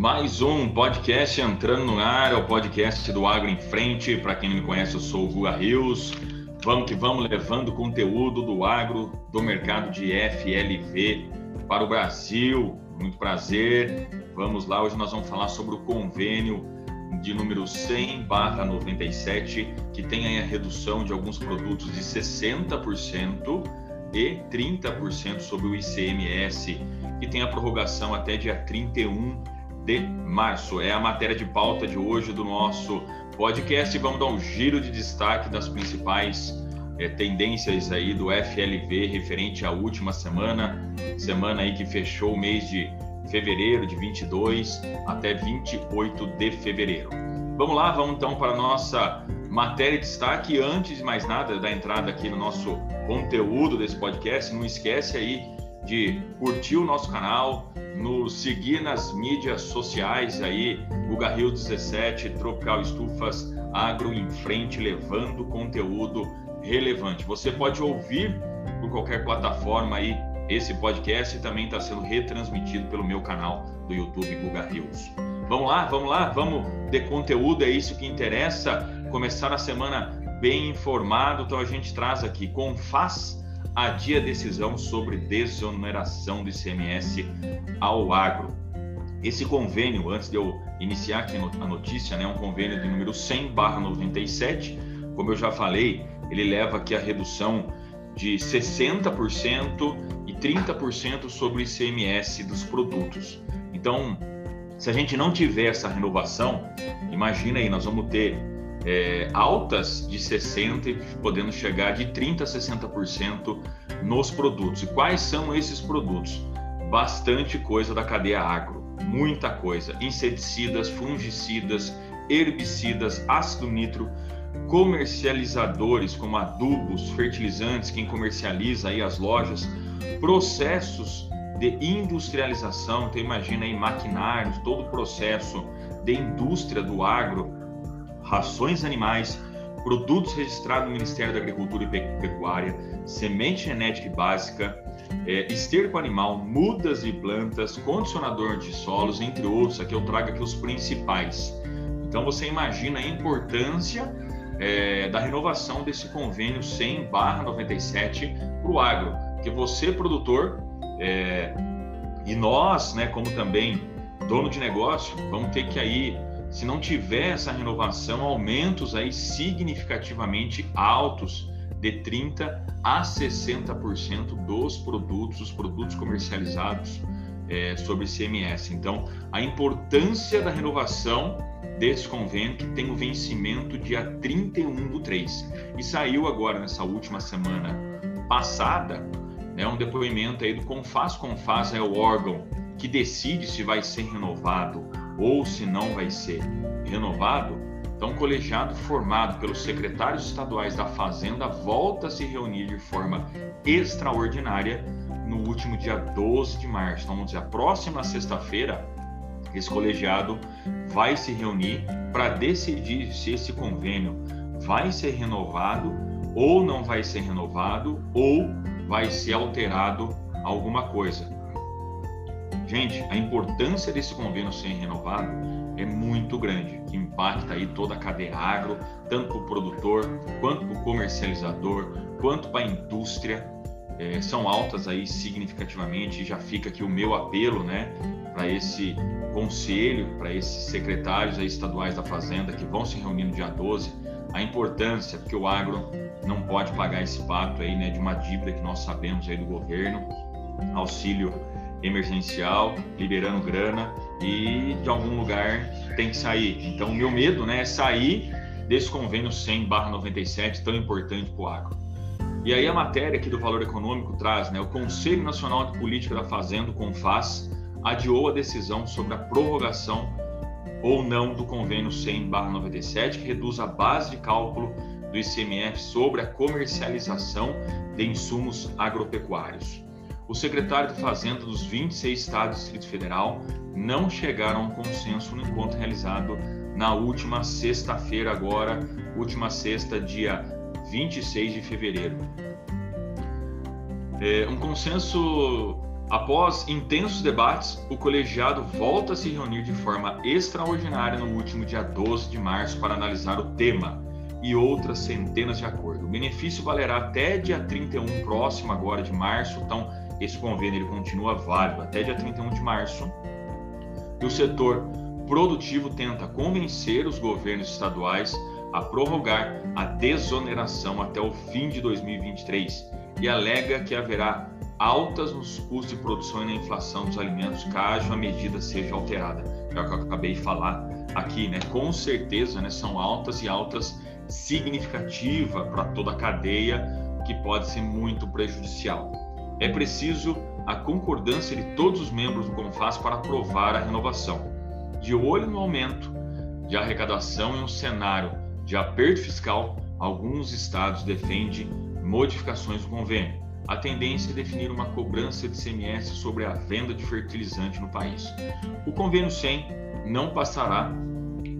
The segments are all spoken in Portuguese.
Mais um podcast entrando no ar, é o podcast do Agro em Frente. Para quem não me conhece, eu sou o Guga Rios. Vamos que vamos levando conteúdo do agro, do mercado de FLV para o Brasil. Muito prazer. Vamos lá, hoje nós vamos falar sobre o convênio de número 100/97, que tem aí a redução de alguns produtos de 60% e 30% sobre o ICMS, que tem a prorrogação até dia 31 de março. É a matéria de pauta de hoje do nosso podcast. Vamos dar um giro de destaque das principais é, tendências aí do FLV referente à última semana, semana aí que fechou o mês de fevereiro de 22 até 28 de fevereiro. Vamos lá, vamos então para a nossa matéria de destaque. Antes de mais nada, da entrada aqui no nosso conteúdo desse podcast, não esquece aí de curtir o nosso canal, nos seguir nas mídias sociais aí, o Garril 17, Tropical Estufas Agro em frente, levando conteúdo relevante. Você pode ouvir por qualquer plataforma aí esse podcast também está sendo retransmitido pelo meu canal do YouTube Guga Rios. Vamos lá, vamos lá, vamos de conteúdo, é isso que interessa. Começar a semana bem informado, então a gente traz aqui com faz adia decisão sobre desoneração do ICMS ao agro. Esse convênio, antes de eu iniciar aqui a notícia, é né, um convênio de número 100/97, como eu já falei, ele leva aqui a redução de 60% e 30% sobre o ICMS dos produtos. Então, se a gente não tiver essa renovação, imagina aí, nós vamos ter é, altas de 60% e podendo chegar de 30% a 60% nos produtos. E quais são esses produtos? Bastante coisa da cadeia agro, muita coisa: inseticidas, fungicidas, herbicidas, ácido nitro, comercializadores como adubos, fertilizantes, quem comercializa aí as lojas, processos de industrialização, então imagina aí maquinários, todo o processo de indústria do agro, rações animais, produtos registrados no Ministério da Agricultura e Pecuária, semente genética básica, é, esterco animal, mudas de plantas, condicionador de solos, entre outros. Aqui eu trago aqui os principais. Então você imagina a importância é, da renovação desse convênio 100/97 para o agro, que você produtor é, e nós, né, como também dono de negócio, vamos ter que aí se não tiver essa renovação, aumentos aí significativamente altos de 30 a 60% dos produtos, os produtos comercializados é, sobre CMS. Então, a importância da renovação desse convênio que tem o vencimento dia 31 do 3. E saiu agora nessa última semana passada, né, um depoimento aí do Confaz. Confaz é o órgão que decide se vai ser renovado ou se não vai ser renovado, então, o colegiado formado pelos secretários estaduais da Fazenda volta a se reunir de forma extraordinária no último dia 12 de março. Então, vamos dizer, a próxima sexta-feira, esse colegiado vai se reunir para decidir se esse convênio vai ser renovado ou não vai ser renovado ou vai ser alterado alguma coisa. Gente, a importância desse convênio ser renovado é muito grande, que impacta aí toda a cadeia agro, tanto para o produtor, quanto para o comercializador, quanto para a indústria. É, são altas aí significativamente. Já fica aqui o meu apelo, né, para esse conselho, para esses secretários aí estaduais da Fazenda que vão se reunir no dia 12, a importância, porque o agro não pode pagar esse pato aí, né, de uma dívida que nós sabemos aí do governo, auxílio emergencial, liberando grana e de algum lugar tem que sair. Então, o meu medo né, é sair desse convênio 100/97 tão importante para o agro. E aí a matéria aqui do Valor Econômico traz, né, o Conselho Nacional de Política da Fazenda, o CONFAS, adiou a decisão sobre a prorrogação ou não do convênio 100/97, que reduz a base de cálculo do ICMS sobre a comercialização de insumos agropecuários o secretário de Fazenda dos 26 estados do Distrito Federal não chegaram a um consenso no encontro realizado na última sexta-feira, agora, última sexta, dia 26 de fevereiro. É, um consenso Após intensos debates, o colegiado volta a se reunir de forma extraordinária no último dia 12 de março para analisar o tema e outras centenas de acordos. O benefício valerá até dia 31 próximo agora de março, então esse convênio ele continua válido até dia 31 de março. E o setor produtivo tenta convencer os governos estaduais a prorrogar a desoneração até o fim de 2023 e alega que haverá altas nos custos de produção e na inflação dos alimentos caso a medida seja alterada. É o que eu acabei de falar aqui, né? Com certeza, né, são altas e altas significativa para toda a cadeia que pode ser muito prejudicial. É preciso a concordância de todos os membros do CONFAS para aprovar a renovação. De olho no aumento de arrecadação em um cenário de aperto fiscal, alguns estados defendem modificações do convênio a tendência é definir uma cobrança de CMS sobre a venda de fertilizante no país. O convênio 100 não passará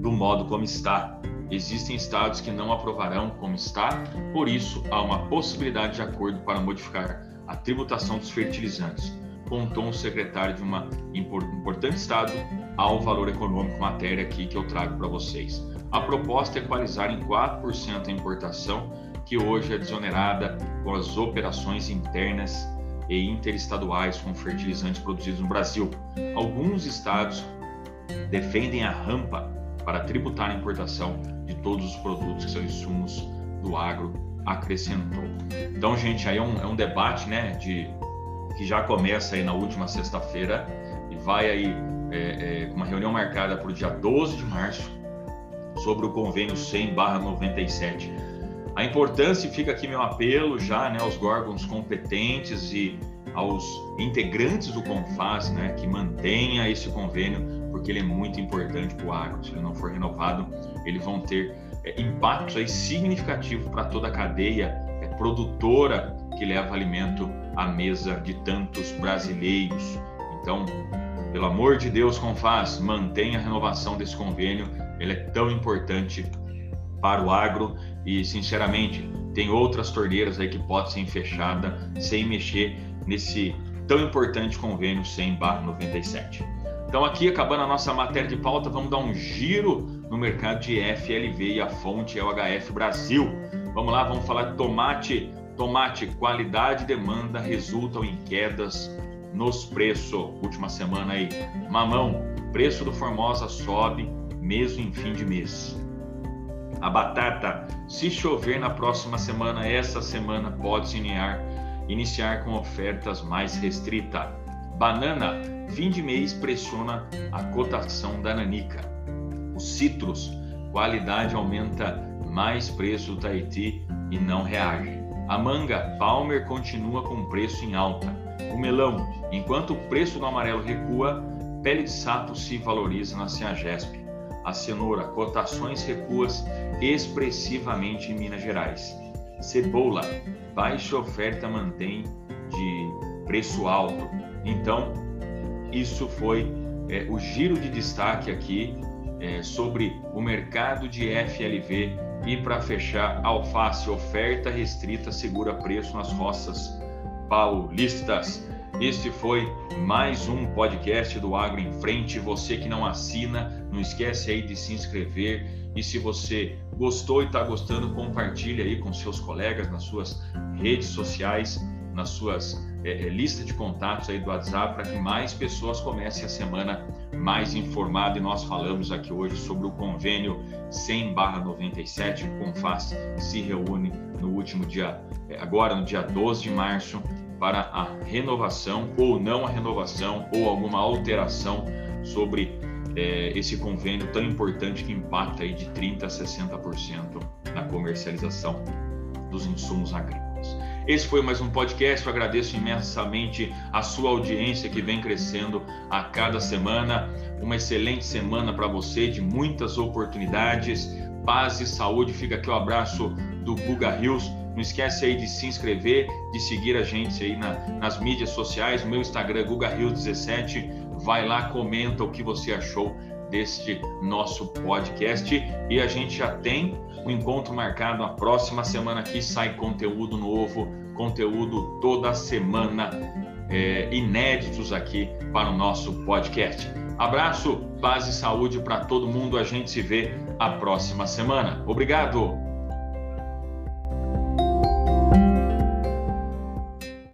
do modo como está. Existem estados que não aprovarão como está, por isso há uma possibilidade de acordo para modificar a tributação dos fertilizantes, contou um secretário de uma importante estado ao valor econômico matéria aqui que eu trago para vocês. A proposta é equalizar em 4% a importação que hoje é desonerada com as operações internas e interestaduais com fertilizantes produzidos no Brasil. Alguns estados defendem a rampa para tributar a importação de todos os produtos que são insumos do agro, acrescentou. Então, gente, aí é um, é um debate, né, de que já começa aí na última sexta-feira e vai aí é, é, uma reunião marcada para o dia 12 de março sobre o convênio 100/97 a importância, fica aqui meu apelo já né, aos órgãos competentes e aos integrantes do CONFAS, né, que mantenha esse convênio, porque ele é muito importante para o agro. Se ele não for renovado, eles vão ter é, impactos aí significativos para toda a cadeia é, produtora que leva alimento à mesa de tantos brasileiros. Então, pelo amor de Deus, CONFAS, mantenha a renovação desse convênio, ele é tão importante para o agro e, sinceramente, tem outras torneiras aí que podem ser fechadas sem mexer nesse tão importante convênio 100/97. Então, aqui acabando a nossa matéria de pauta, vamos dar um giro no mercado de FLV e a fonte é o HF Brasil. Vamos lá, vamos falar de tomate. Tomate, qualidade e demanda resultam em quedas nos preços. Última semana aí, mamão, preço do Formosa sobe mesmo em fim de mês. A batata, se chover na próxima semana, essa semana pode iniciar, iniciar com ofertas mais restritas. Banana, fim de mês pressiona a cotação da nanica. Os citros, qualidade aumenta mais preço do Tahiti e não reage. A manga, Palmer continua com preço em alta. O melão, enquanto o preço do amarelo recua, pele de sapo se valoriza na Ciagesp a cenoura, cotações recuas expressivamente em Minas Gerais. Cebola, baixa oferta mantém de preço alto. Então, isso foi é, o giro de destaque aqui é, sobre o mercado de FLV e para fechar, alface, oferta restrita segura preço nas roças paulistas. Este foi mais um podcast do Agro em Frente. Você que não assina, não esquece aí de se inscrever. E se você gostou e está gostando, compartilhe aí com seus colegas nas suas redes sociais, nas suas é, listas de contatos aí do WhatsApp, para que mais pessoas comecem a semana mais informada. E nós falamos aqui hoje sobre o convênio 100/97. O Confas se reúne no último dia, agora no dia 12 de março, para a renovação ou não a renovação ou alguma alteração sobre é, esse convênio tão importante que impacta aí de 30% a 60% na comercialização dos insumos agrícolas. Esse foi mais um podcast. Eu agradeço imensamente a sua audiência que vem crescendo a cada semana. Uma excelente semana para você, de muitas oportunidades, paz e saúde. Fica aqui o abraço do Guga Rios não esquece aí de se inscrever, de seguir a gente aí na, nas mídias sociais, meu Instagram, GugaRios17. Vai lá, comenta o que você achou deste nosso podcast. E a gente já tem um encontro marcado na próxima semana aqui. Sai conteúdo novo, conteúdo toda semana é, inéditos aqui para o nosso podcast. Abraço, paz e saúde para todo mundo. A gente se vê a próxima semana. Obrigado!